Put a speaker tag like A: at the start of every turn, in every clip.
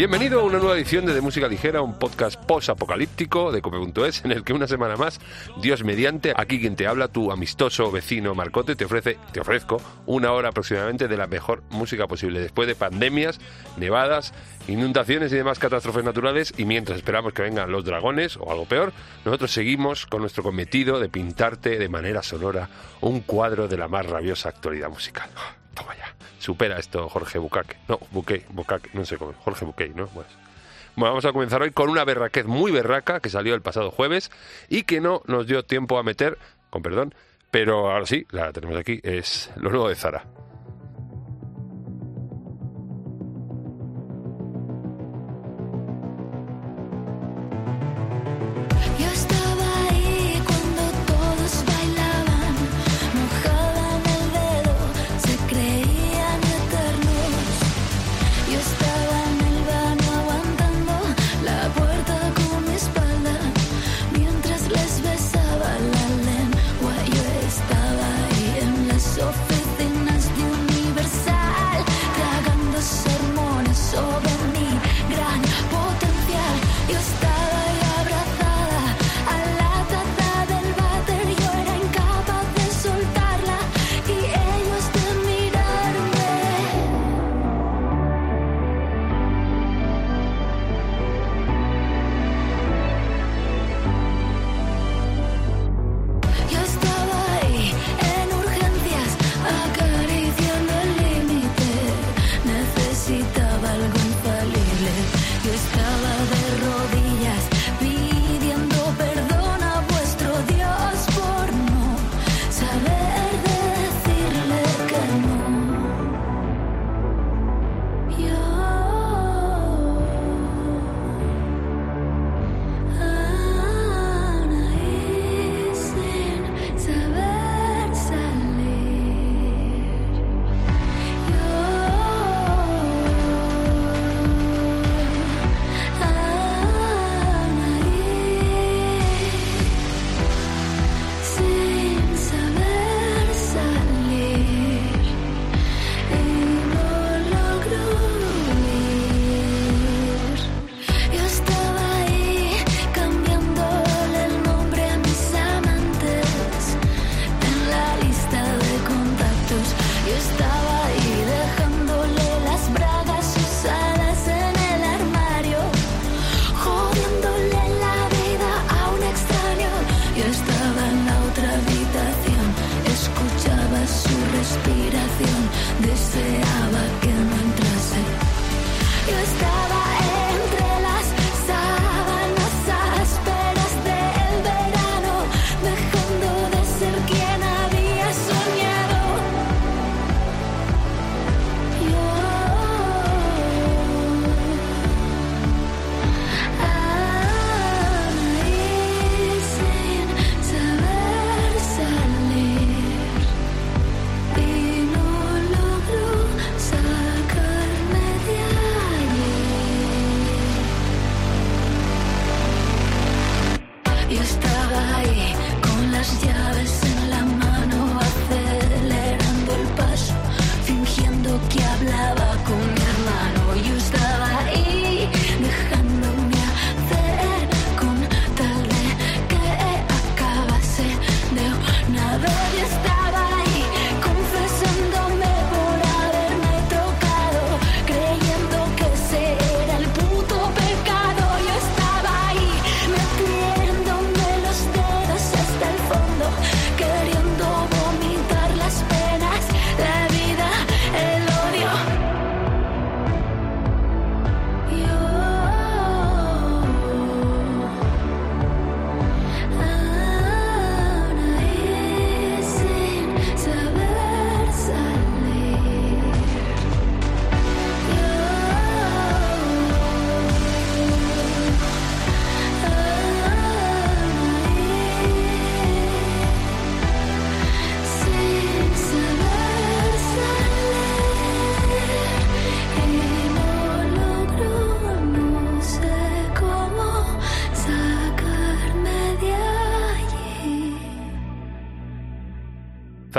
A: Bienvenido a una nueva edición de, de Música Ligera, un podcast post-apocalíptico de Cope.es, en el que una semana más, Dios mediante, aquí quien te habla, tu amistoso vecino Marcote, te ofrece, te ofrezco una hora aproximadamente de la mejor música posible, después de pandemias, nevadas, inundaciones y demás catástrofes naturales, y mientras esperamos que vengan los dragones o algo peor, nosotros seguimos con nuestro cometido de pintarte de manera sonora un cuadro de la más rabiosa actualidad musical. Toma ya. Supera esto Jorge Bucaque. No, Buque, Bucaque, no sé cómo. Jorge Buque, ¿no? Pues. Bueno, vamos a comenzar hoy con una berraquez muy berraca que salió el pasado jueves y que no nos dio tiempo a meter, con perdón, pero ahora sí, la tenemos aquí, es lo nuevo de Zara.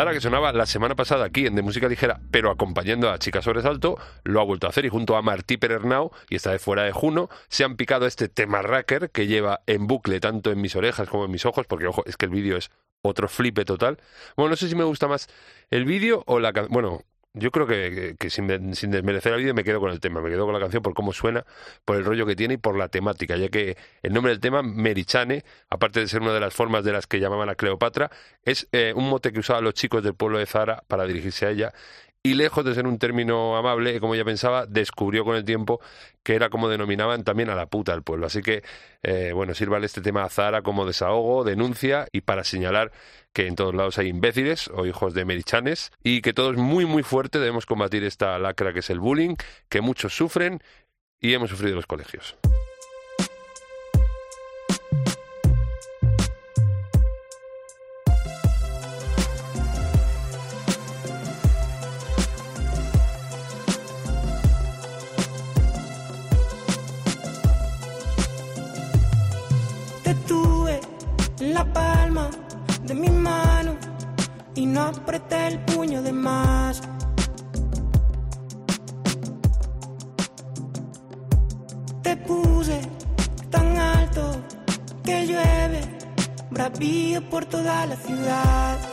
A: Zara, que sonaba la semana pasada aquí en De Música Ligera, pero acompañando a Chica Sobresalto, lo ha vuelto a hacer y junto a Martí Perernau, y esta vez fuera de Juno, se han picado este tema racker que lleva en bucle tanto en mis orejas como en mis ojos, porque ojo, es que el vídeo es otro flipe total. Bueno, no sé si me gusta más el vídeo o la canción. Bueno, yo creo que, sin, desmerecer el vídeo me quedo con el tema, me quedo con la canción por cómo suena, por el rollo que tiene y por la temática, ya que el nombre del tema, Merichane, aparte de ser una de las formas de las que llamaban a Cleopatra, es eh, un mote que usaban los chicos del pueblo de Zara para dirigirse a ella y lejos de ser un término amable, como ella pensaba, descubrió con el tiempo que era como denominaban también a la puta del pueblo. Así que, eh, bueno, sírvale este tema a Zara como desahogo, denuncia y para señalar que en todos lados hay imbéciles o hijos de merichanes y que todos muy, muy fuerte debemos combatir esta lacra que es el bullying, que muchos sufren y hemos sufrido en los colegios.
B: No apreté el puño de más. Te puse tan alto que llueve, bravío por toda la ciudad.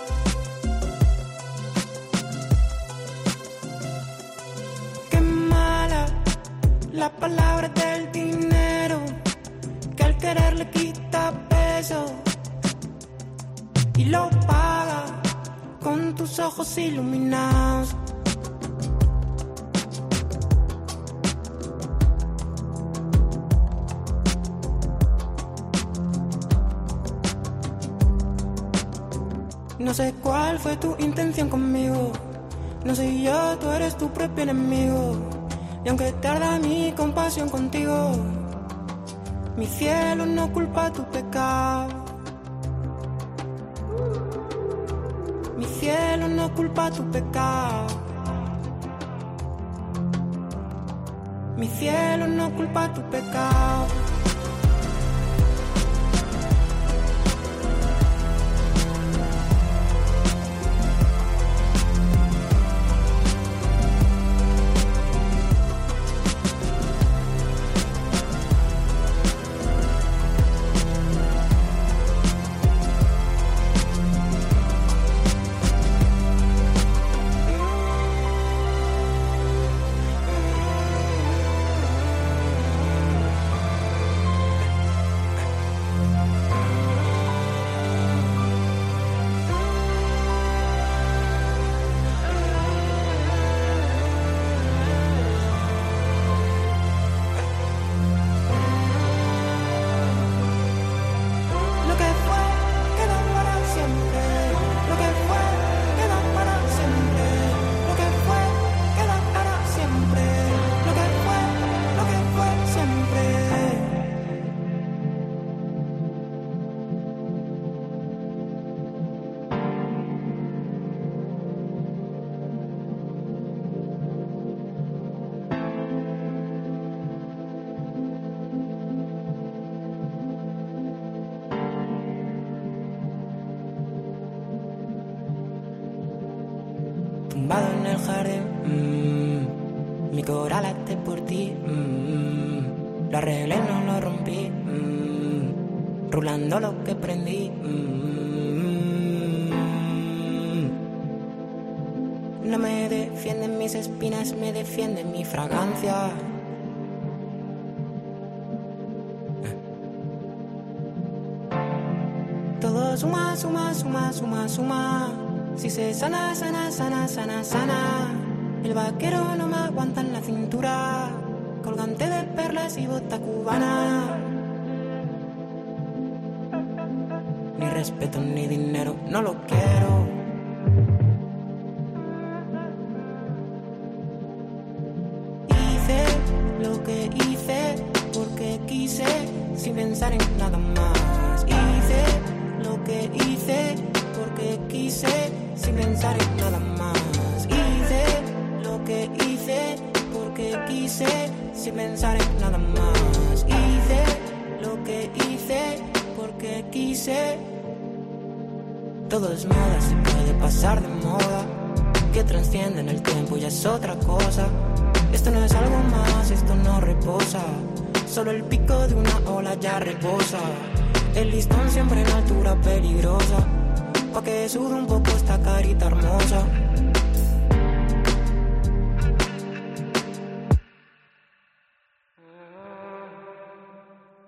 B: Ojos iluminados. No sé cuál fue tu intención conmigo. No sé yo, tú eres tu propio enemigo. Y aunque tarda mi compasión contigo, mi cielo no culpa tu pecado. Culpa tu pecado. Mi cielo no culpa tu pecado. Fragancia. Todo suma, suma, suma, suma, suma. Si se sana, sana, sana, sana, sana. El vaquero no me aguanta en la cintura. Colgante de perlas y bota cubana. respeto ni dinero, no lo quiero. Pensar en nada más. Hice lo que hice porque quise sin pensar en nada más. Hice lo que hice porque quise Todo es moda, se puede pasar de moda. Que transciende en el tiempo ya es otra cosa. Esto no es algo más, esto no reposa. Solo el pico de una ola ya reposa. El listón siempre en altura peligrosa. Un poco esta carita hermosa.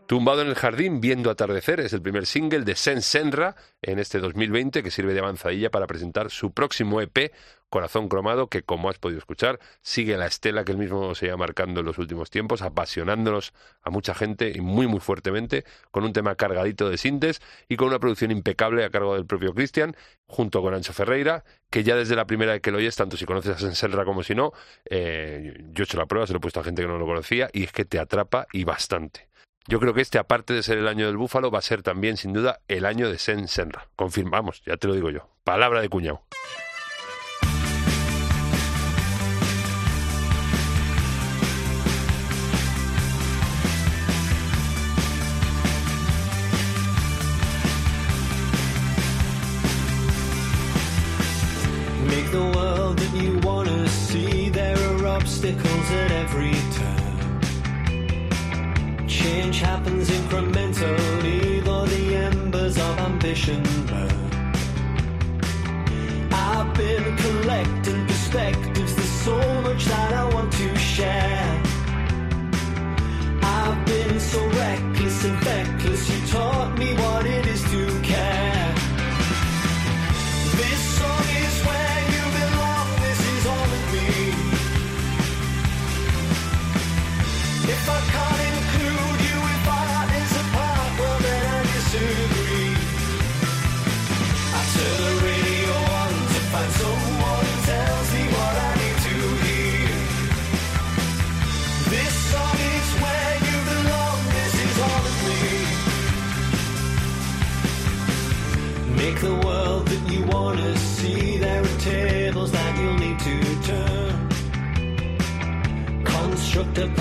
A: Tumbado en el jardín, viendo atardecer, es el primer single de Sen Senra en este 2020 que sirve de avanzadilla para presentar su próximo EP, Corazón Cromado, que como has podido escuchar, sigue la estela que él mismo se iba marcando en los últimos tiempos, apasionándonos a mucha gente y muy muy fuertemente, con un tema cargadito de sintes y con una producción impecable a cargo del propio Cristian, junto con Ancho Ferreira, que ya desde la primera vez que lo oyes, tanto si conoces a Sen Senra como si no, eh, yo he hecho la prueba, se lo he puesto a gente que no lo conocía y es que te atrapa y bastante. Yo creo que este, aparte de ser el año del búfalo, va a ser también, sin duda, el año de Sen Senra. Confirmamos, ya te lo digo yo. Palabra de cuñado.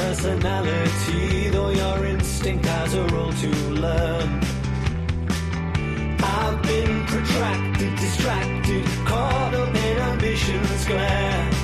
C: Personality, though your instinct has a role to learn. I've been protracted, distracted, caught up in ambition's glare.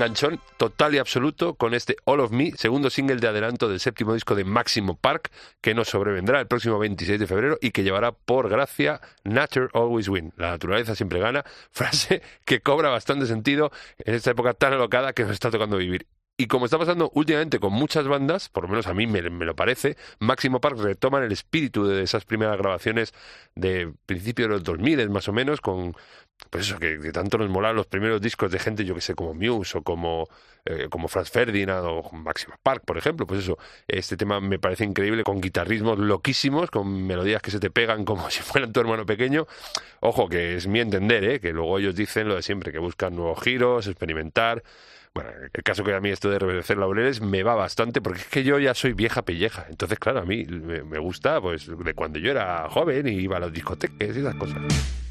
A: Enganchón total y absoluto con este All of Me, segundo single de adelanto del séptimo disco de Máximo Park, que nos sobrevendrá el próximo 26 de febrero y que llevará por gracia Nature Always Win. La naturaleza siempre gana, frase que cobra bastante sentido en esta época tan alocada que nos está tocando vivir.
C: Y como está pasando últimamente con muchas bandas, por lo menos a mí me, me lo parece, Máximo Park retoman el espíritu de esas primeras grabaciones de principio de los 2000 más o menos, con pues eso, que, tanto nos molaban los primeros discos de gente, yo que sé, como Muse o como, eh, como Franz Ferdinand o Máximo Park, por ejemplo. Pues eso, este tema me parece increíble, con guitarrismos loquísimos, con melodías que se te pegan como si fueran tu hermano pequeño. Ojo, que es mi entender, ¿eh? que luego ellos dicen lo de siempre, que buscan nuevos giros, experimentar. Bueno, el caso que a mí esto de reverdecer laureles me va bastante porque es que yo ya soy vieja pelleja. Entonces, claro, a mí me, me gusta pues de cuando yo era joven y iba a las discotecas y esas cosas.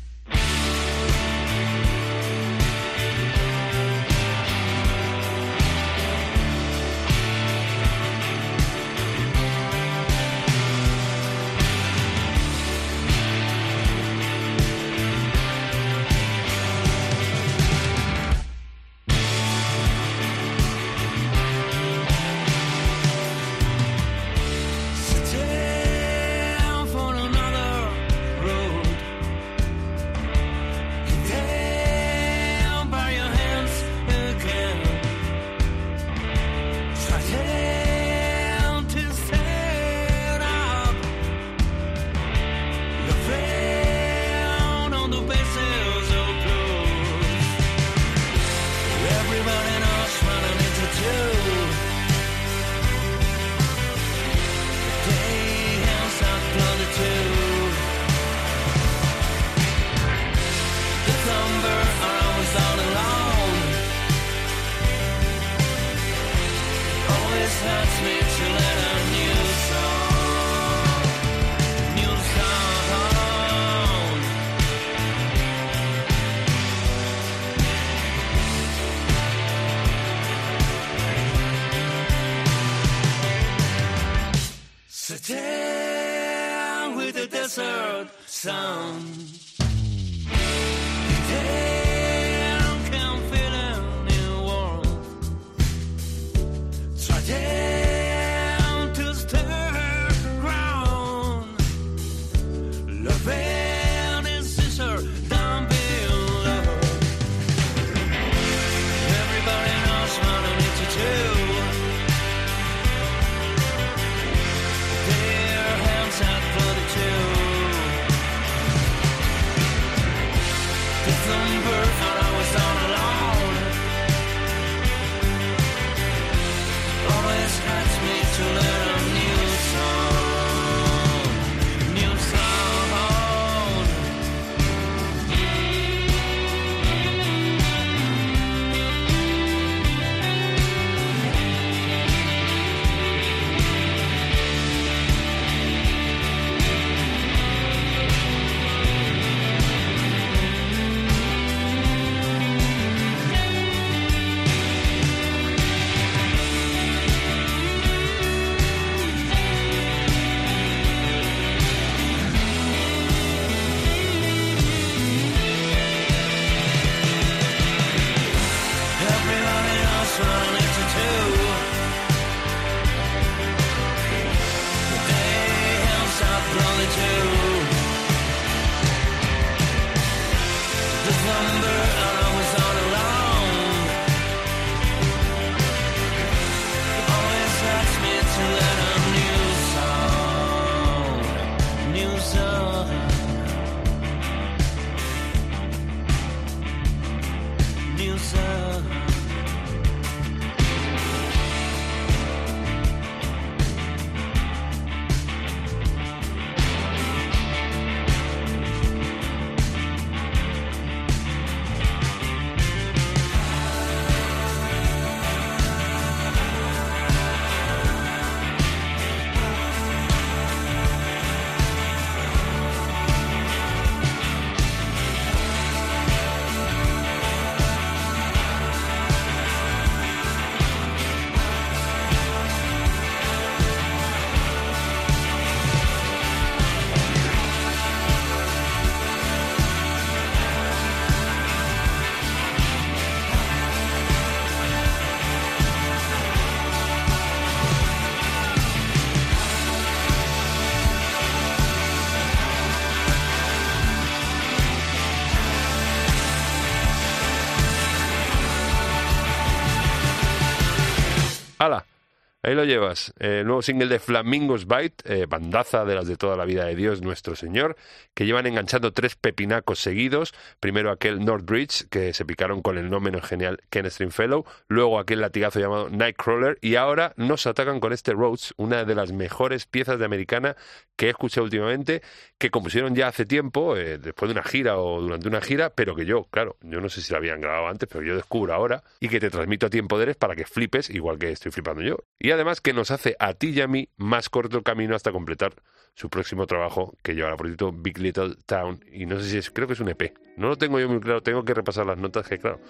A: Ahí lo llevas. El nuevo single de Flamingos Bite, eh, bandaza de las de toda la vida de Dios nuestro Señor, que llevan enganchando tres pepinacos seguidos. Primero aquel Northbridge, que se picaron con el no menos genial Ken Stringfellow. Luego aquel latigazo llamado Nightcrawler. Y ahora nos atacan con este Rhodes, una de las mejores piezas de americana que he escuchado últimamente, que compusieron ya hace tiempo, eh, después de una gira o durante una gira, pero que yo, claro, yo no sé si la habían grabado antes, pero yo descubro ahora y que te transmito a ti en poderes para que flipes, igual que estoy flipando yo. Además que nos hace a ti y a mí más corto el camino hasta completar su próximo trabajo, que llevará por título Big Little Town, y no sé si es, creo que es un EP. No lo tengo yo muy claro, tengo que repasar las notas, que claro,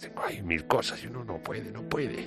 A: tengo ahí mil cosas y uno no puede, no puede.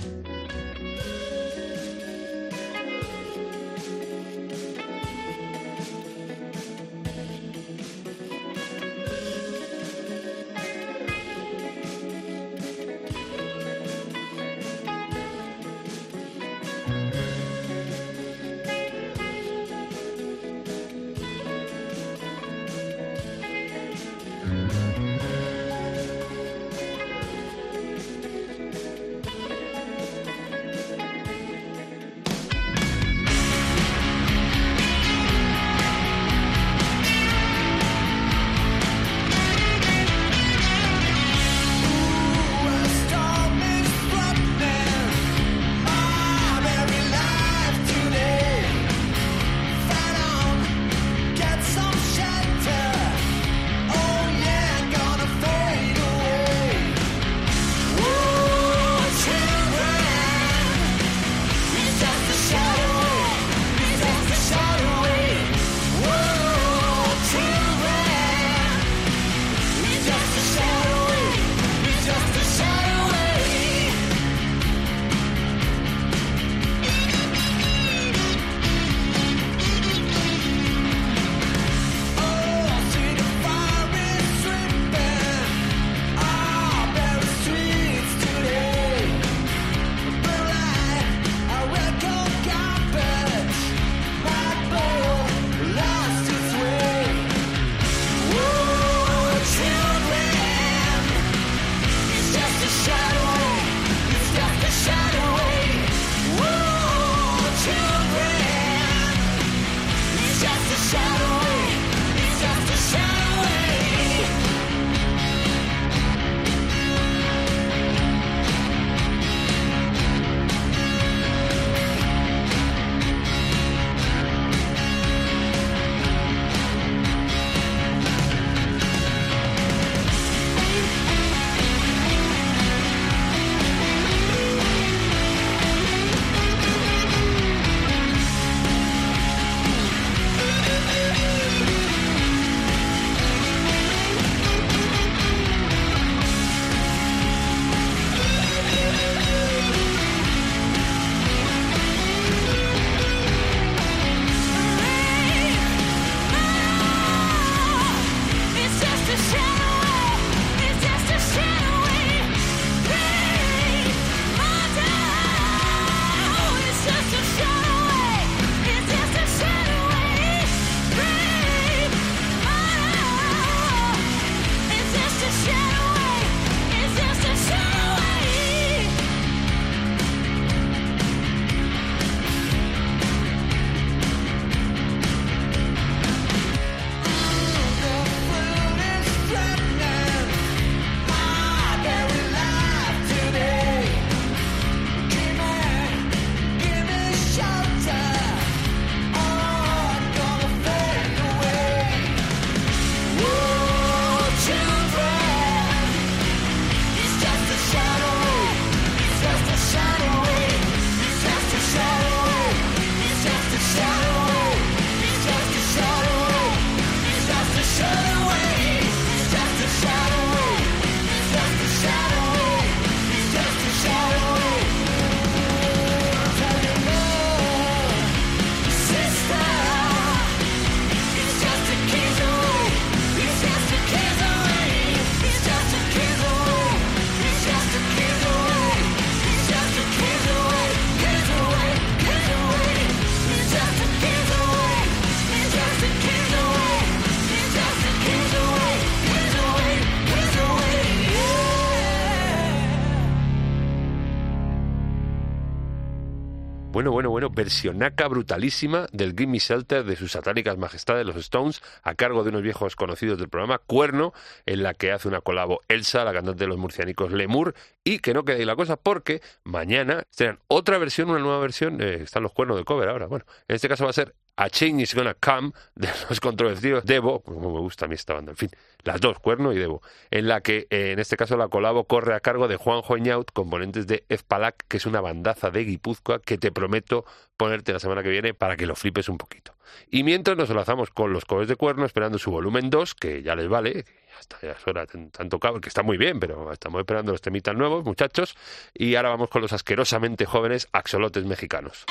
A: Versionaca brutalísima del Gimme Shelter de sus satánicas majestades, los Stones, a cargo de unos viejos conocidos del programa, Cuerno, en la que hace una colabo Elsa, la cantante de los murcianicos Lemur, y que no quede la cosa porque mañana serán otra versión, una nueva versión, eh, están los cuernos de cover ahora. Bueno, en este caso va a ser A Change is Gonna Come de los controvertidos Devo, como me gusta a mí esta banda, en fin, las dos, Cuerno y Devo, en la que eh, en este caso la colabo corre a cargo de Juan Joñaut, componentes de Efpalac, que es una bandaza de Guipúzcoa que te prometo ponerte la semana que viene para que lo flipes un poquito. Y mientras nos enlazamos con los covers de Cuerno esperando su volumen 2, que ya les vale, que ya es hora, tan tocado, que está muy bien, pero estamos esperando los temitas nuevos, muchachos, y ahora vamos con los asquerosamente jóvenes axolotes mexicanos.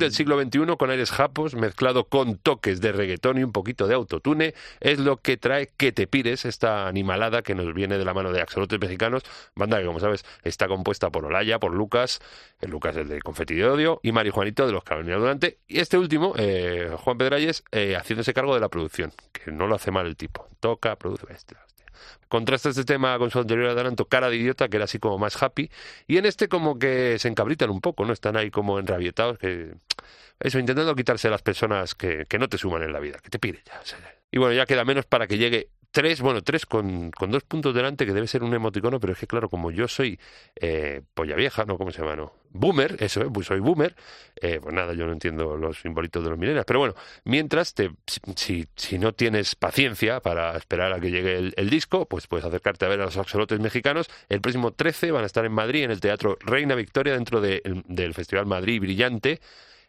A: Del siglo XXI con aires japos mezclado con toques de reggaetón y un poquito de autotune es lo que trae Que te pires, esta animalada que nos viene de la mano de Axolotes Mexicanos, banda que como sabes está compuesta por Olaya, por Lucas, el Lucas el de Confeti de Odio y Mari Juanito de los Carolina Durante y este último, eh, Juan Pedralles, eh, haciéndose cargo de la producción, que no lo hace mal el tipo, toca, produce. Contrasta este tema con su anterior adelanto, Cara de Idiota, que era así como más happy, y en este como que se encabritan un poco, ¿no? Están ahí como enrabietados, que... Eso, intentando quitarse a las personas que, que no te suman en la vida, que te piden ya. Y bueno, ya queda menos para que llegue tres, bueno, tres con, con dos puntos delante, que debe ser un emoticono, pero es que claro, como yo soy eh, polla vieja, ¿no? ¿Cómo se llama? No? Boomer, eso, ¿eh? pues soy boomer, eh, pues nada, yo no entiendo los simbolitos de los millennials, pero bueno, mientras, te, si, si no tienes paciencia para esperar a que llegue el, el disco, pues puedes acercarte a ver a los axolotes mexicanos. El próximo 13 van a estar en Madrid, en el Teatro Reina Victoria, dentro de- del Festival Madrid Brillante.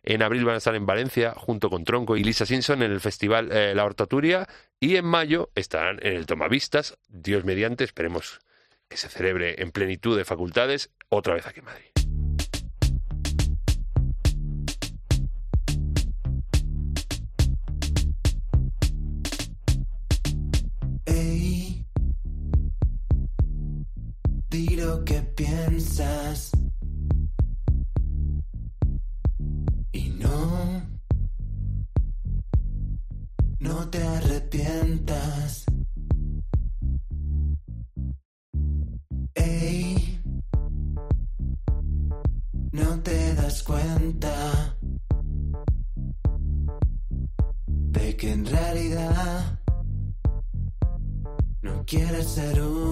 A: En abril van a estar en Valencia junto con Tronco y Lisa Simpson en el festival eh, La Hortaturia. Y en mayo estarán en el Tomavistas, Dios mediante, esperemos que se celebre en plenitud de facultades, otra vez aquí en Madrid.
D: No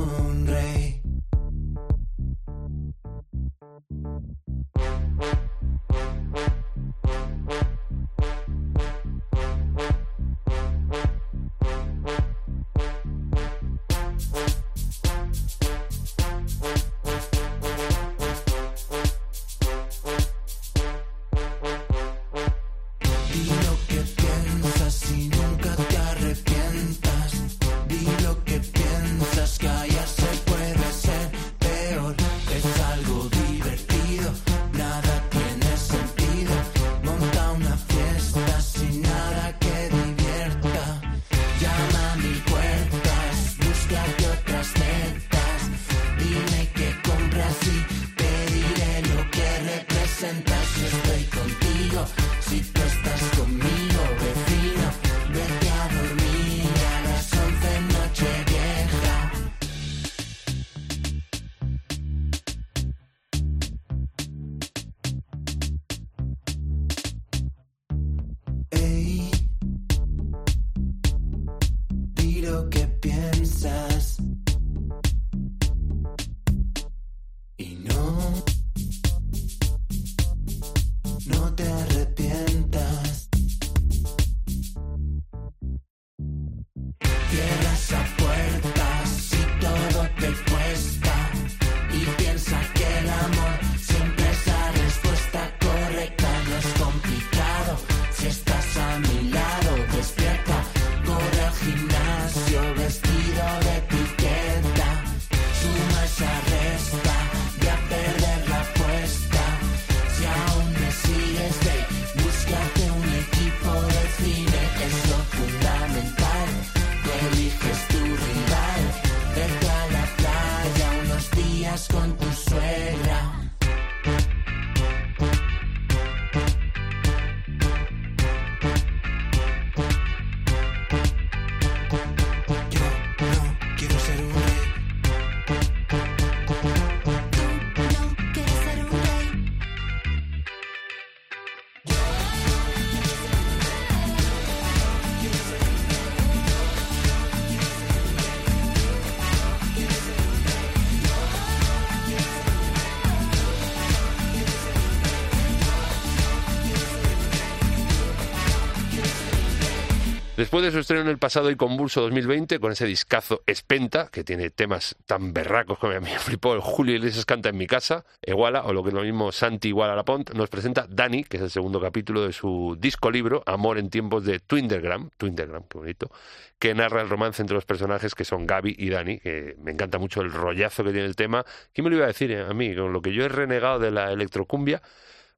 D: De
A: su estreno en el pasado y convulso 2020, con ese discazo Espenta, que tiene temas tan berracos como a mí me flipó el Julio Iglesias canta en mi casa, Iguala, o lo que es lo mismo Santi Iguala La Pont, nos presenta Dani, que es el segundo capítulo de su disco libro, Amor en tiempos de Twindergram, Twindergram, qué bonito, que narra el romance entre los personajes que son Gaby y Dani, que me encanta mucho el rollazo que tiene el tema. ¿Quién me lo iba a decir eh? a mí? Con lo que yo he renegado de la electrocumbia,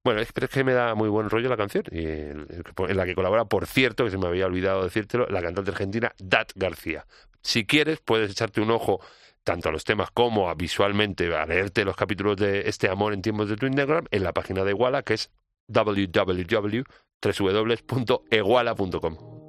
A: bueno, es, que me da muy buen rollo la canción, y en la que colabora, por cierto, que se me había olvidado decírtelo, la cantante argentina Dat García. Si quieres, puedes echarte un ojo tanto a los temas como a visualmente, a leerte los capítulos de Este Amor en tiempos de Twindergram en la página de Iguala, que es www.eguala.com.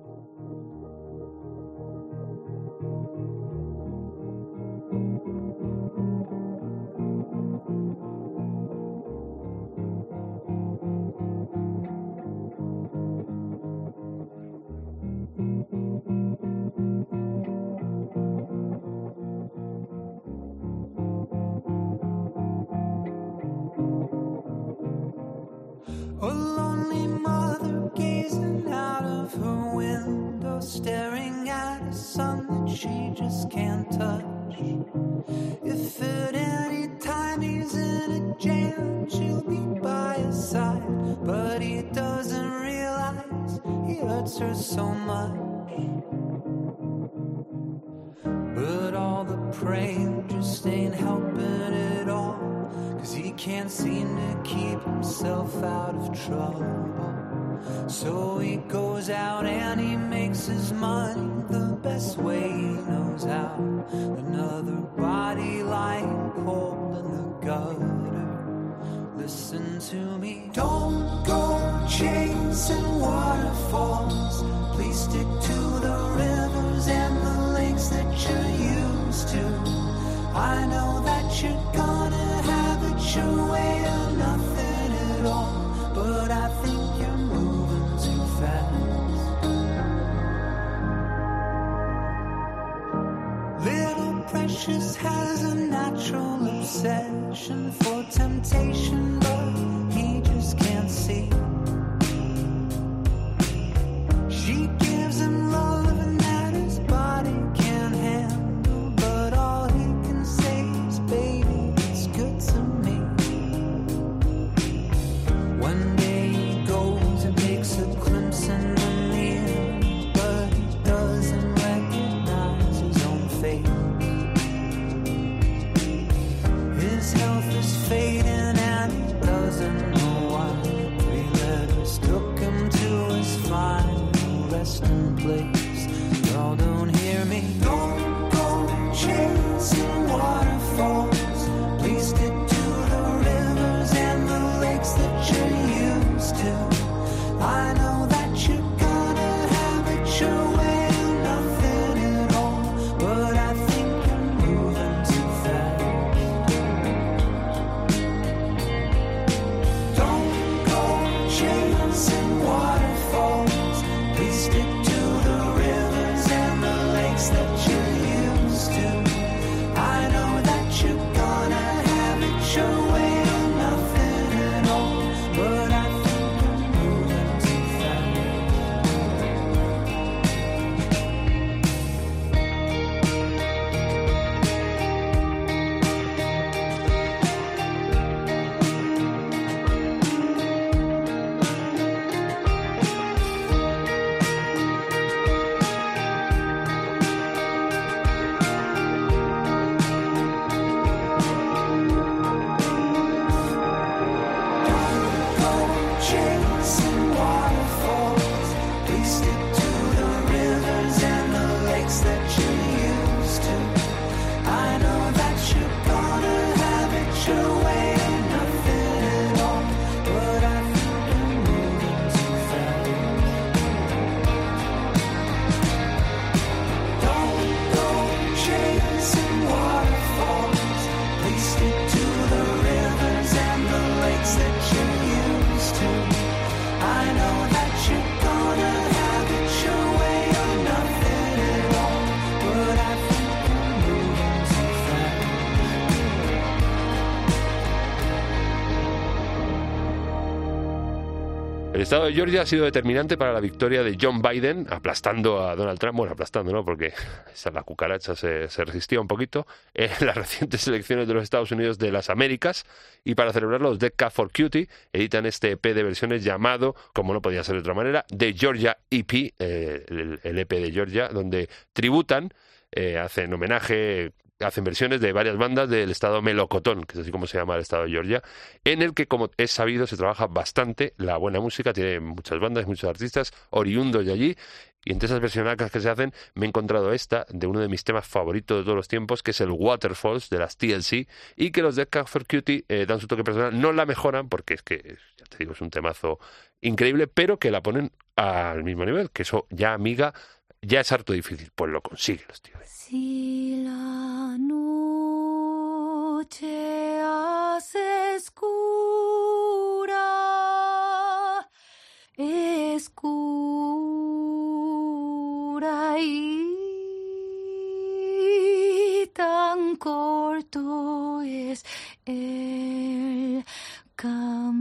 A: estado de Georgia ha sido determinante para la victoria de John Biden, aplastando a Donald Trump, bueno, aplastando, ¿no? Porque esa la cucaracha se, se resistía un poquito en las recientes elecciones de los Estados Unidos de las Américas. Y para celebrarlo, los Dead Cat for Cutie editan este EP de versiones llamado, como no podía ser de otra manera, The Georgia EP, eh, el, EP de Georgia, donde tributan, eh, hacen homenaje, hacen versiones de varias bandas del estado melocotón, que es así como se llama el estado de Georgia, en el que, como es sabido, se trabaja bastante la buena música, tiene muchas bandas, muchos artistas oriundos de allí, y entre esas versionacas que se hacen me he encontrado esta de uno de mis temas favoritos de todos los tiempos, que es el Waterfalls de las TLC, y que los Dead Cat for Cutie eh, dan su toque personal, no la mejoran, porque es que, ya te digo, es un temazo increíble, pero que la ponen al mismo nivel, que eso ya, amiga, ya es harto difícil, pues lo consiguen los tíos.
E: La noche hace escura, escura y tan corto es el camino,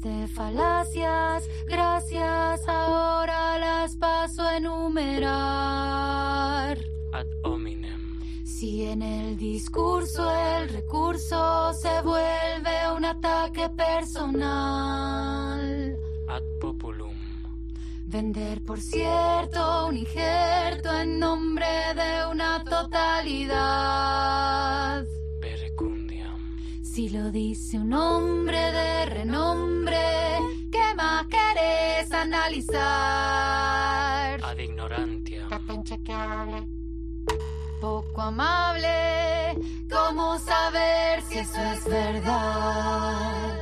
E: de falacias, gracias ahora las paso a enumerar.
C: ad hominem.
E: Si en el discurso el recurso se vuelve un ataque personal.
C: ad populum.
E: Vender, por cierto, un injerto en nombre de una totalidad. Lo dice un hombre de renombre, ¿qué más querés analizar?
D: Ad ignorantia.
E: Poco amable, ¿cómo saber si eso es verdad?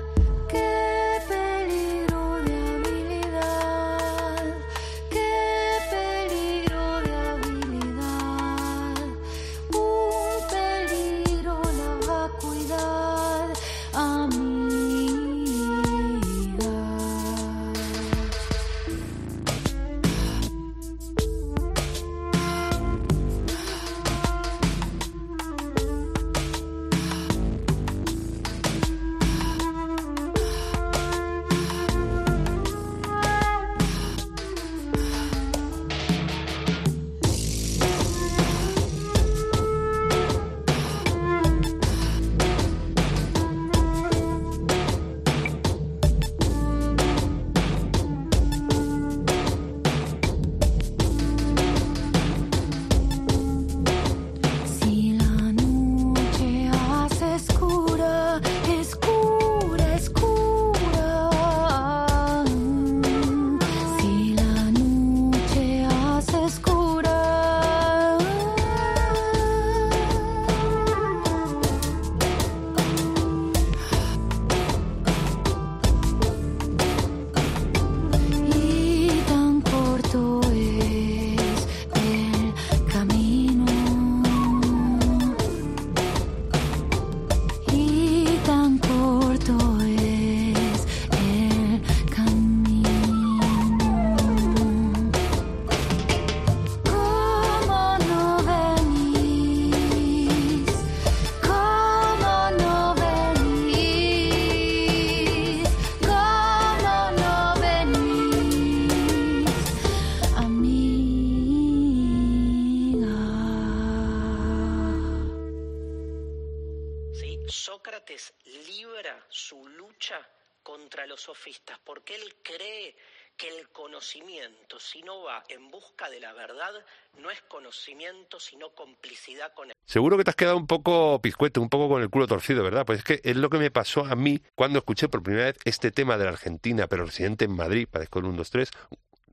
F: Conocimiento, si no va en busca de la verdad, no es conocimiento, sino complicidad con el
A: Seguro que te has quedado un poco pizcuete, un poco con el culo torcido, ¿verdad? Pues es que es lo que me pasó a mí cuando escuché por primera vez este tema de la Argentina, pero residente en Madrid, parezco el 1, 2, 3.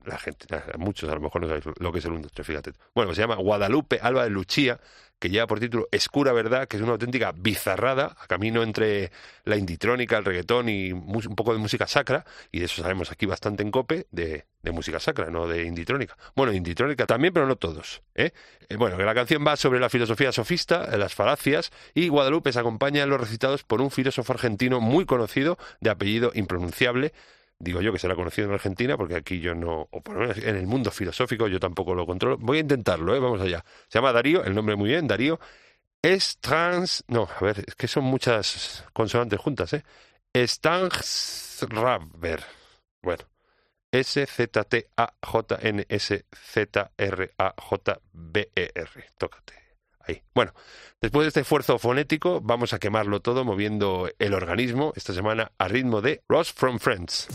A: La muchos a lo mejor no sabéis lo que es el 1, 2, 3, fíjate. Bueno, se llama Guadalupe Alba de Luchía, que lleva por título Escura Verdad, que es una auténtica bizarrada, a camino entre la inditrónica, el reggaetón y un poco de música sacra, y de eso sabemos aquí bastante en COPE, de, música sacra, no de inditrónica. Bueno, inditrónica también, pero no todos. ¿eh? Eh, bueno, que la canción va sobre la filosofía sofista, las falacias, y Guadalupe se acompaña en los recitados por un filósofo argentino muy conocido, de apellido impronunciable, digo yo que será conocido en Argentina, porque aquí yo no, o por lo menos en el mundo filosófico yo tampoco lo controlo. Voy a intentarlo, ¿eh? vamos allá. Se llama Darío, el nombre muy bien, Darío. Es trans. No, a ver, es que son muchas consonantes juntas, ¿eh? Stangsraber. Bueno, S-Z-T-A-J-N-S-Z-R-A-J-B-E-R. Tócate. Bueno, después de este esfuerzo fonético, vamos a quemarlo todo moviendo el organismo esta semana a ritmo de Ross from Friends.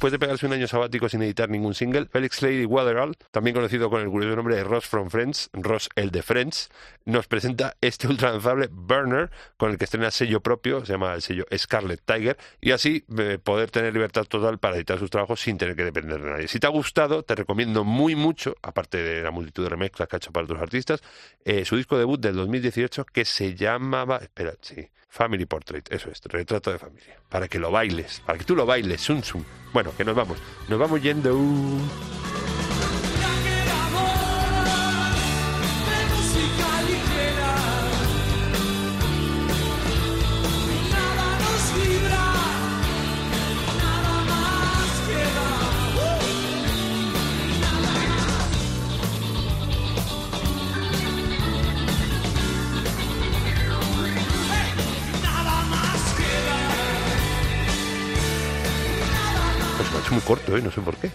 A: Después de pegarse un año sabático sin editar ningún single, Felix Lady Weatherall, también conocido con el curioso nombre de Ross from Friends, Ross el de Friends, nos presenta este ultralanzable Burner, con el que estrena sello propio, se llama el sello Scarlet Tiger, y así eh, poder tener libertad total para editar sus trabajos sin tener que depender de nadie. Si te ha gustado, te recomiendo muy mucho, aparte de la multitud de remezclas que ha hecho para otros artistas, eh, su disco debut del 2018 que se llamaba, espera, sí, Family Portrait, eso es, retrato de familia, para que lo bailes, para que tú lo bailes, Sun Sun. Bueno, que nos vamos, nos vamos yendo. Corto, ¿eh? no sé por qué.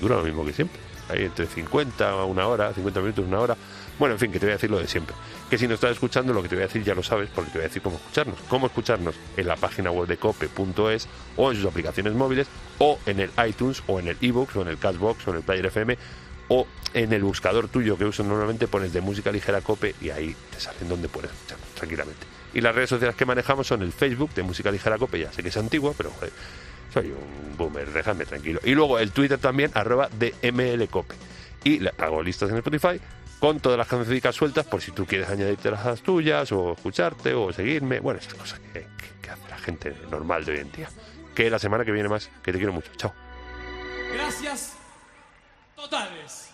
A: Dura lo mismo que siempre. Ahí entre 50, una hora, 50 minutos, una hora. Bueno, en fin, que te voy a decir lo de siempre. Que si no estás escuchando, lo que te voy a decir ya lo sabes, porque te voy a decir cómo escucharnos. Cómo escucharnos en la página web de cope.es o en sus aplicaciones móviles o en el iTunes o en el ebooks o en el Cashbox o en el Player FM o en el buscador tuyo que uso normalmente pones de música ligera cope y ahí te salen donde puedes escucharnos tranquilamente. Y las redes sociales que manejamos son el Facebook de música ligera cope, ya sé que es antigua, pero joder, soy un boomer, déjame tranquilo. Y luego el Twitter también, arroba DMLCope. Y hago listas en Spotify con todas las canciones sueltas por si tú quieres añadirte las, tuyas o escucharte o seguirme. Bueno, esas cosas que hace la gente normal de hoy en día. Que la semana que viene más, que te quiero mucho. Chao.
G: Gracias totales.